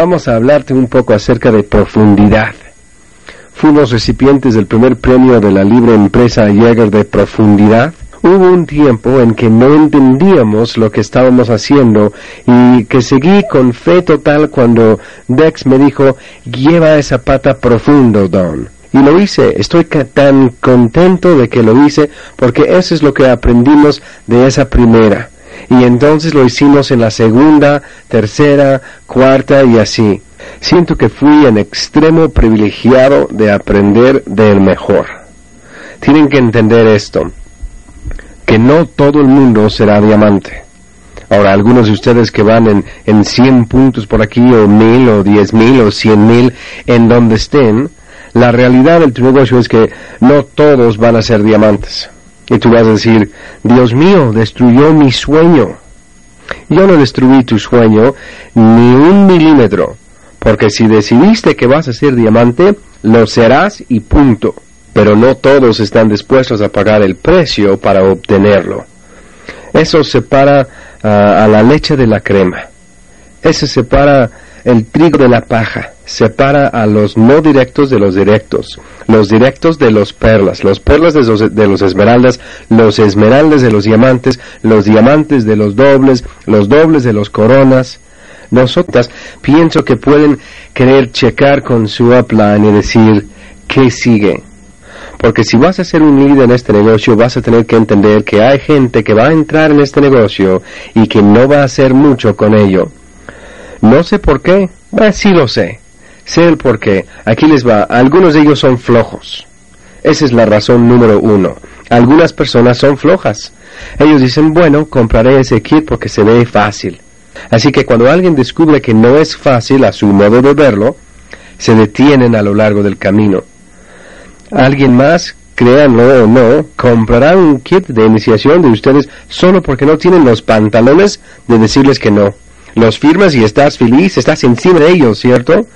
Vamos a hablarte un poco acerca de profundidad. Fuimos recipientes del primer premio de la libre empresa Jäger de profundidad. Hubo un tiempo en que no entendíamos lo que estábamos haciendo y que seguí con fe total cuando Dex me dijo, lleva esa pata profundo, Don. Y lo hice, estoy tan contento de que lo hice porque eso es lo que aprendimos de esa primera y entonces lo hicimos en la segunda, tercera, cuarta y así. Siento que fui en extremo privilegiado de aprender del mejor. Tienen que entender esto, que no todo el mundo será diamante. Ahora, algunos de ustedes que van en, en 100 puntos por aquí, o mil, o diez mil, o cien mil, en donde estén, la realidad del negocio es que no todos van a ser diamantes. Y tú vas a decir, Dios mío, destruyó mi sueño. Yo no destruí tu sueño ni un milímetro, porque si decidiste que vas a ser diamante, lo serás y punto. Pero no todos están dispuestos a pagar el precio para obtenerlo. Eso separa ah, a la leche de la crema. Eso separa el trigo de la paja separa a los no directos de los directos, los directos de los perlas, los perlas de los, esmeraldas, los esmeraldas de los diamantes, los diamantes de los dobles, los dobles de los coronas. Nosotras pienso que pueden querer checar con su upline y decir, ¿qué sigue? Porque si vas a ser un líder en este negocio, vas a tener que entender que hay gente que va a entrar en este negocio y que no va a hacer mucho con ello. No sé por qué, sí lo sé. Sé el por qué. Aquí les va. Algunos de ellos son flojos. Esa es la razón número uno. Algunas personas son flojas. Ellos dicen, bueno, compraré ese kit porque se ve fácil. Así que cuando alguien descubre que no es fácil a su modo de verlo, se detienen a lo largo del camino. Alguien más, créanlo o no, comprará un kit de iniciación de ustedes solo porque no tienen los pantalones de decirles que no. Los firmas y estás feliz, estás encima de ellos, ¿cierto?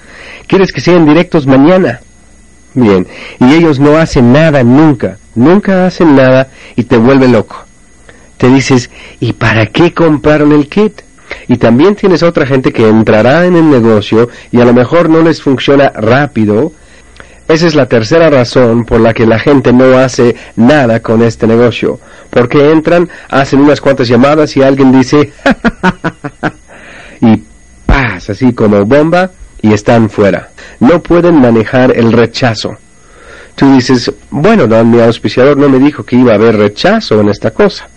Quieres que sean directos mañana. Bien, y ellos no hacen nada nunca, nunca hacen nada y te vuelve loco. Te dices, ¿y para qué compraron el kit? Y también tienes otra gente que entrará en el negocio y a lo mejor no les funciona rápido. Esa es la tercera razón por la que la gente no hace nada con este negocio. Porque entran, hacen unas cuantas llamadas y alguien dice, y pasa así como bomba, y están fuera. No pueden manejar el rechazo. Tú dices, bueno, no, mi auspiciador no me dijo que iba a haber rechazo en esta cosa.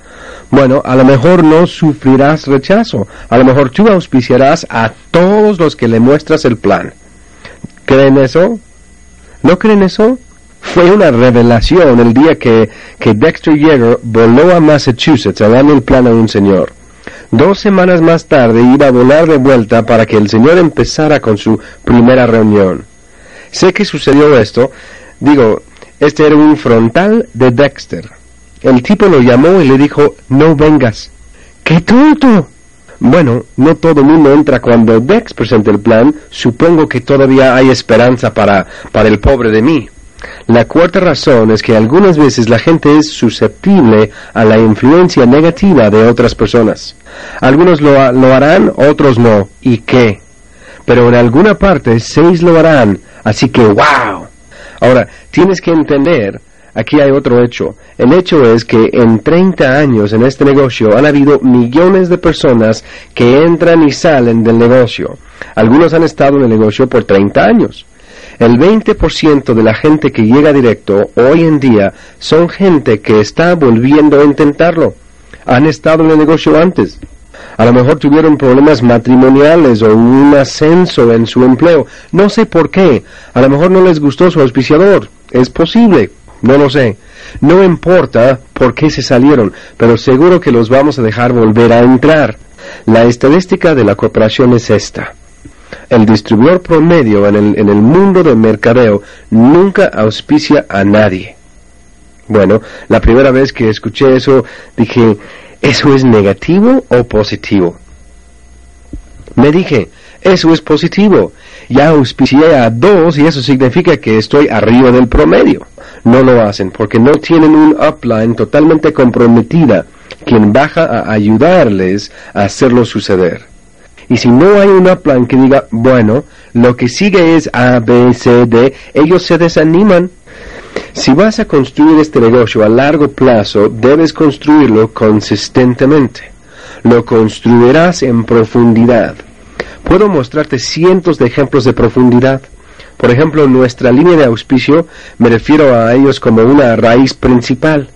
Bueno, a lo mejor no sufrirás rechazo. A lo mejor tú auspiciarás a todos los que le muestras el plan. ¿Creen eso? ¿No creen eso? Fue una revelación el día que, que Dexter Yeager voló a Massachusetts a darle el plan a un señor. Dos semanas más tarde iba a volar de vuelta para que el señor empezara con su primera reunión. Sé que sucedió esto. Digo, este era un frontal de Dexter. El tipo lo llamó y le dijo, no vengas. ¡Qué tonto! Bueno, no todo el mundo entra cuando Dex presenta el plan. Supongo que todavía hay esperanza para, para el pobre de mí. La cuarta razón es que algunas veces la gente es susceptible a la influencia negativa de otras personas. Algunos lo, harán, otros no. ¿Y qué? Pero en alguna parte seis lo harán, así que wow. Ahora, tienes que entender, aquí hay otro hecho. El hecho es que en 30 años en este negocio han habido millones de personas que entran y salen del negocio. Algunos han estado en el negocio por 30 años. El 20% de la gente que llega directo hoy en día son gente que está volviendo a intentarlo. Han estado en el negocio antes. A lo mejor tuvieron problemas matrimoniales o un ascenso en su empleo. No sé por qué. A lo mejor no les gustó su auspiciador. Es posible. No lo sé. No importa por qué se salieron, pero seguro que los vamos a dejar volver a entrar. La estadística de la corporación es esta. El distribuidor promedio en el, en el mundo del mercadeo nunca auspicia a nadie. Bueno, la primera vez que escuché eso dije, ¿eso es negativo o positivo? Me dije, eso es positivo. Ya auspicié a dos y eso significa que estoy arriba del promedio. No lo hacen porque no tienen un upline totalmente comprometida quien baja a ayudarles a hacerlo suceder. Y si no hay un upline que diga, bueno, lo que sigue es A, B, C, D, ellos se desaniman. Si vas a construir este negocio a largo plazo, debes construirlo consistentemente. Lo construirás en profundidad. Puedo mostrarte cientos de ejemplos de profundidad. Por ejemplo, nuestra línea de auspicio me refiero a ellos como una raíz principal.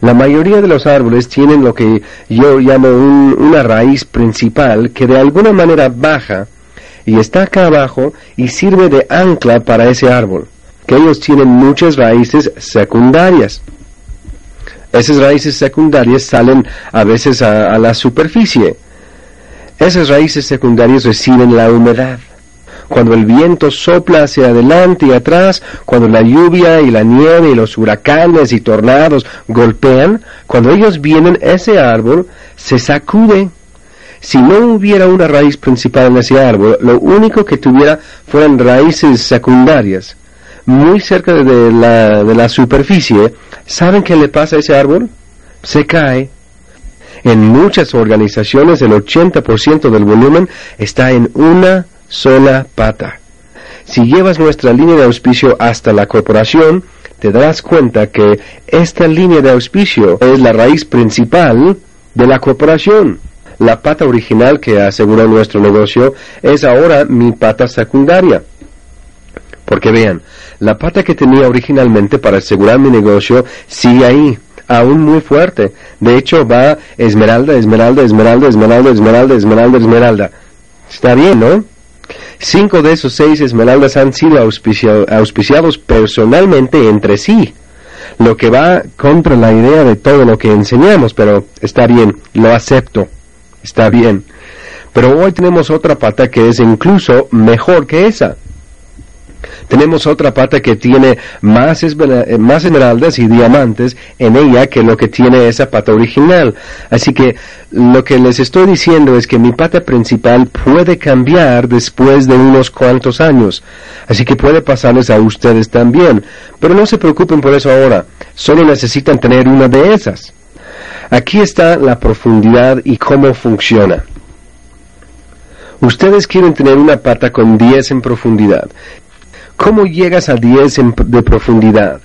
La mayoría de los árboles tienen lo que yo llamo una raíz principal que de alguna manera baja y está acá abajo y sirve de ancla para ese árbol, que ellos tienen muchas raíces secundarias. Esas raíces secundarias salen a veces a la superficie. Esas raíces secundarias reciben la humedad cuando el viento sopla hacia adelante y atrás, cuando la lluvia y la nieve y los huracanes y tornados golpean, cuando ellos vienen, ese árbol se sacude. Si no hubiera una raíz principal en ese árbol, lo único que tuviera fueran raíces secundarias, muy cerca de la, de la superficie, ¿saben qué le pasa a ese árbol? Se cae. En muchas organizaciones el 80% del volumen está en una sola pata. Si llevas nuestra línea de auspicio hasta la corporación, te darás cuenta que esta línea de auspicio es la raíz principal de la corporación. La pata original que aseguró nuestro negocio es ahora mi pata secundaria. Porque vean, la pata que tenía originalmente para asegurar mi negocio sigue ahí, aún muy fuerte. De hecho, va esmeralda, esmeralda, esmeralda, esmeralda, esmeralda, esmeralda, esmeralda. Está bien, ¿no? Cinco de esos seis esmeraldas han sido auspiciados personalmente entre sí, lo que va contra la idea de todo lo que enseñamos, pero está bien, lo acepto, está bien. Pero hoy tenemos otra pata que es incluso mejor que esa tenemos otra pata que tiene más, eh, más esmeraldas y diamantes en ella que lo que tiene esa pata original. Así que lo que les estoy diciendo es que mi pata principal puede cambiar después de unos cuantos años. Así que puede pasarles a ustedes también. Pero no se preocupen por eso ahora. Solo necesitan tener una de esas. Aquí está la profundidad y cómo funciona. Ustedes quieren tener una pata con 10 en profundidad ¿Cómo llegas a 10 de profundidad?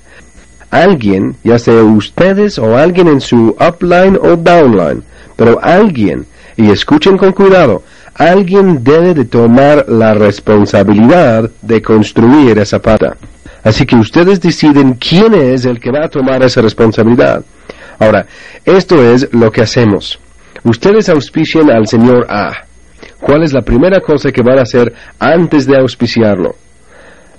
Alguien, ya sea ustedes o alguien en su upline o downline, pero alguien, y escuchen con cuidado, alguien debe de tomar la responsabilidad de construir esa pata. Así que ustedes deciden quién es el que va a tomar esa responsabilidad. Ahora, esto es lo que hacemos. Ustedes auspician al señor A. ¿Cuál es la primera cosa que van a hacer antes de auspiciarlo?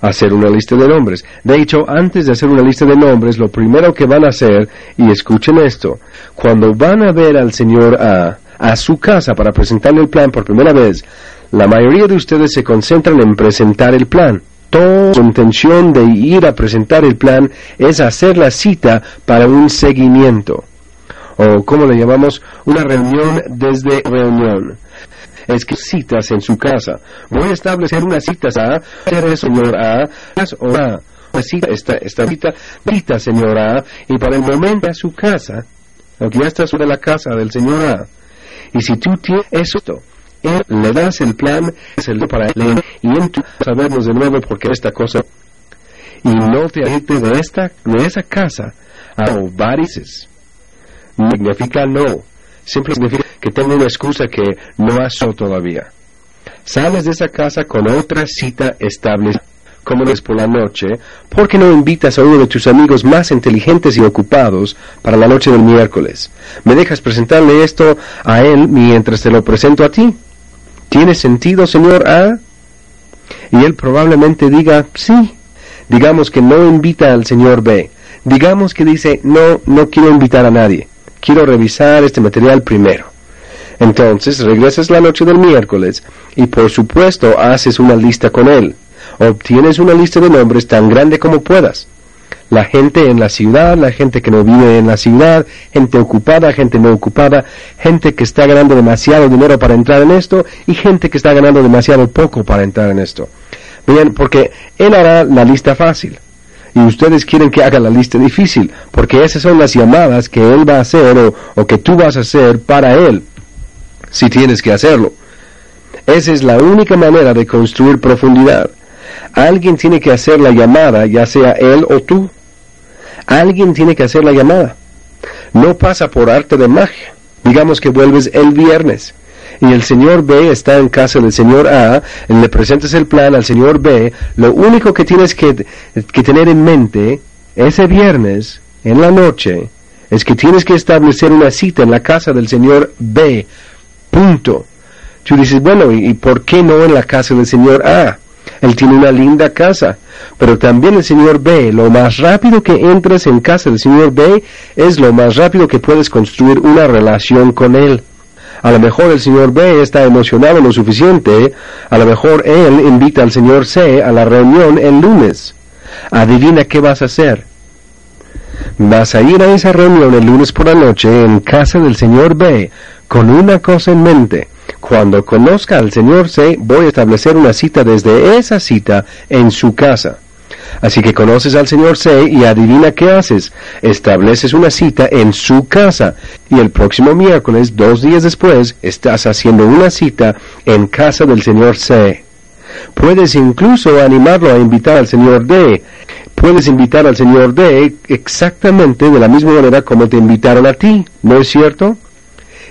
Hacer una lista de nombres. De hecho, antes de hacer una lista de nombres, lo primero que van a hacer, y escuchen esto, cuando van a ver al señor A a su casa para presentarle el plan por primera vez, la mayoría de ustedes se concentran en presentar el plan. Toda su intención de ir a presentar el plan es hacer la cita para un seguimiento, o como le llamamos, una reunión desde reunión es que citas en su casa. Voy a establecer una cita a ser señor A, o A. Cita, esta, esta cita, cita, señor A, y para el momento a su casa, aunque ya está sobre la casa del señor A. Y si tú tienes esto, él, le das el plan, es el para él, y en tu sabemos de nuevo porque esta cosa, y no te alejes de esta, de esa casa, a varices. Significa no, Siempre significa que tengo una excusa que no has todavía. Sales de esa casa con otra cita estable, como es por la noche, ¿por qué no invitas a uno de tus amigos más inteligentes y ocupados para la noche del miércoles? ¿Me dejas presentarle esto a él mientras te lo presento a ti? ¿Tiene sentido, señor A? Y él probablemente diga, sí. Digamos que no invita al señor B. Digamos que dice, no, no quiero invitar a nadie quiero revisar este material primero. Entonces regresas la noche del miércoles y por supuesto haces una lista con él. Obtienes una lista de nombres tan grande como puedas. La gente en la ciudad, la gente que no vive en la ciudad, gente ocupada, gente no ocupada, gente que está ganando demasiado dinero para entrar en esto y gente que está ganando demasiado poco para entrar en esto. Bien, porque él hará la lista fácil y ustedes quieren que haga la lista difícil, porque esas son las llamadas que él va a hacer o, que tú vas a hacer para él si tienes que hacerlo. Esa es la única manera de construir profundidad. Alguien tiene que hacer la llamada, ya sea él o tú. Alguien tiene que hacer la llamada. No pasa por arte de magia. Digamos que vuelves el viernes y el señor B está en casa del señor A, le presentas el plan al señor B, lo único que tienes que, que tener en mente ese viernes, en la noche, es que tienes que establecer una cita en la casa del señor B. Punto. Tú dices, bueno, ¿y por qué no en la casa del señor A? Él tiene una linda casa. Pero también el señor B, lo más rápido que entres en casa del señor B es lo más rápido que puedes construir una relación con él. A lo mejor el señor B está emocionado lo suficiente, a lo mejor él invita al señor C a la reunión el lunes. Adivina qué vas a hacer. Vas a ir a esa reunión el lunes por la noche en casa del señor B con una cosa en mente. Cuando conozca al señor C, voy a establecer una cita desde esa cita en su casa. Así que conoces al señor C y adivina qué haces. Estableces una cita en su casa y el próximo miércoles, dos días después, estás haciendo una cita en casa del señor C. Puedes incluso animarlo a invitar al señor D. Puedes invitar al señor D exactamente de la misma manera como te invitaron a ti, ¿no es cierto?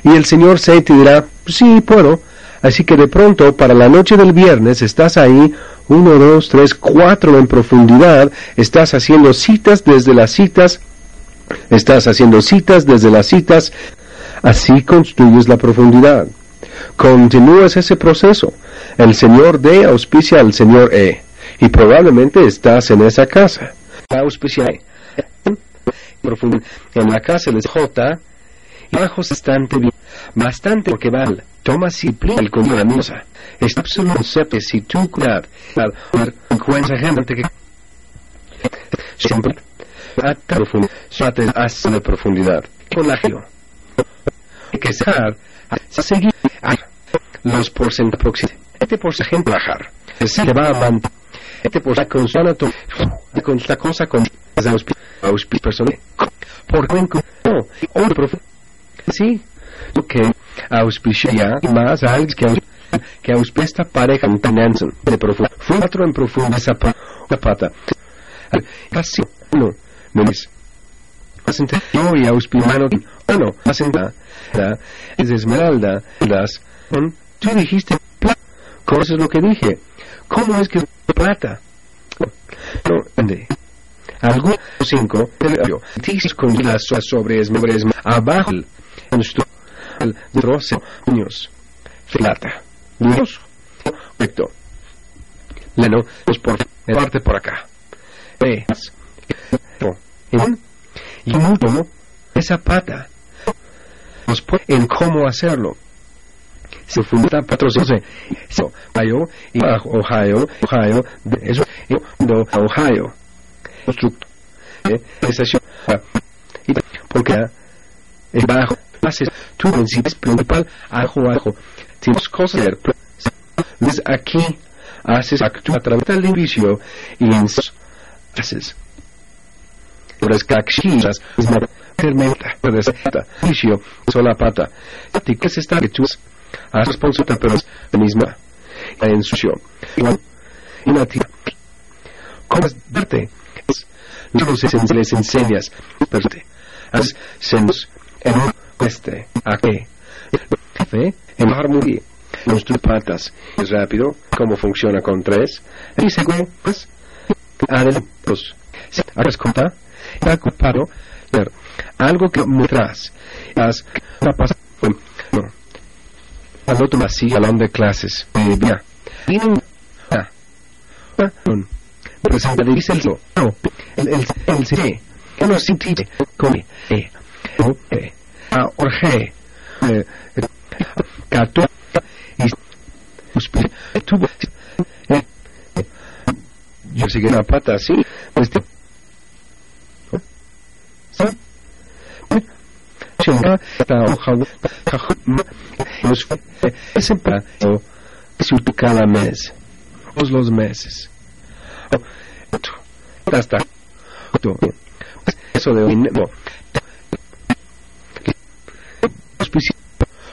Y el señor C te dirá, sí, puedo. Así que de pronto, para la noche del viernes, estás ahí, uno, dos, tres, cuatro en profundidad, estás haciendo citas desde las citas, estás haciendo citas desde las citas, así construyes la profundidad. Continúas ese proceso. El señor D auspicia al señor E, y probablemente estás en esa casa. Auspicia. En la casa de J, bajos bastante bien, bastante porque vale. Toma simple el con la misa. Es absoluto sepe si tú cuidar. Encuentra gente que siempre hasta profundidad, hasta la profundidad. Colegio. Que ser seguir los porcentajes este porcentaje bajar. Se va a mantener. Este porcentaje consonato con esta cosa con auspicio personal. Por no, otro profe. Sí, que auspicia más a que, que auspicia esta pareja Nansen de profundo. Fue otro en profundo esa pata. Casi no, no es. Yo y auspimano, bueno, hacen es esmeralda, las, tú dijiste, ¿cómo es lo que dije? ¿Cómo es que plata? No, ande. Algo cinco, dices con las sobre esmeralda, abajo, nuestro al doce años. Plata. Dios. Correcto. Leno, pues por parte por acá. Ve. Y mucho esa pata. Nos en cómo hacerlo. Se funda patrocinio. Eso, Ohio, y Ohio, Ohio, eso, no, Ohio. Eh, estación. Porque bajo haces tu principio principal, ajo, ajo. Tienes cosas Desde aquí haces actúa a través del inicio y en haces. Por es caxitas, es una fermenta, receta, inicio, sola pata. ¿Qué es esta que tú has responsable, pero es la misma? La ensucio. Y una tía. ¿Cómo es darte? No les enseñas, pero te haces senos en este, aquí. En armonía. Nuestras patas es rápido, cómo funciona con tres. Y segundo, pues, adelante. ¿Has cuenta? Está ocupado algo que muestras. Has pasado. No. Al otro de clases. Bien. Un. Presenta de el. El. El. El. Come. Eh. Tatuada y tuvo yo seguí una pata así este ese plato se cada mes todos los meses hasta eso de hoy no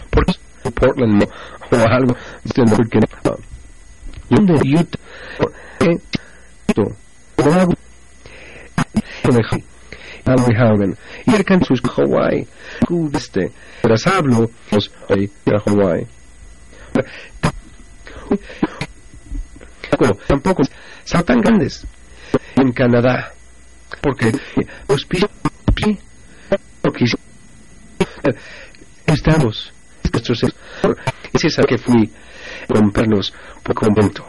por Portland o algo. Porque Utah esto hago de Haugen y alcanzó Hawaii este tras hablo los hoy a Hawaii. Tampoco son tan grandes en Canadá porque los porque estamos. Es esa que fui a comprarlos por convento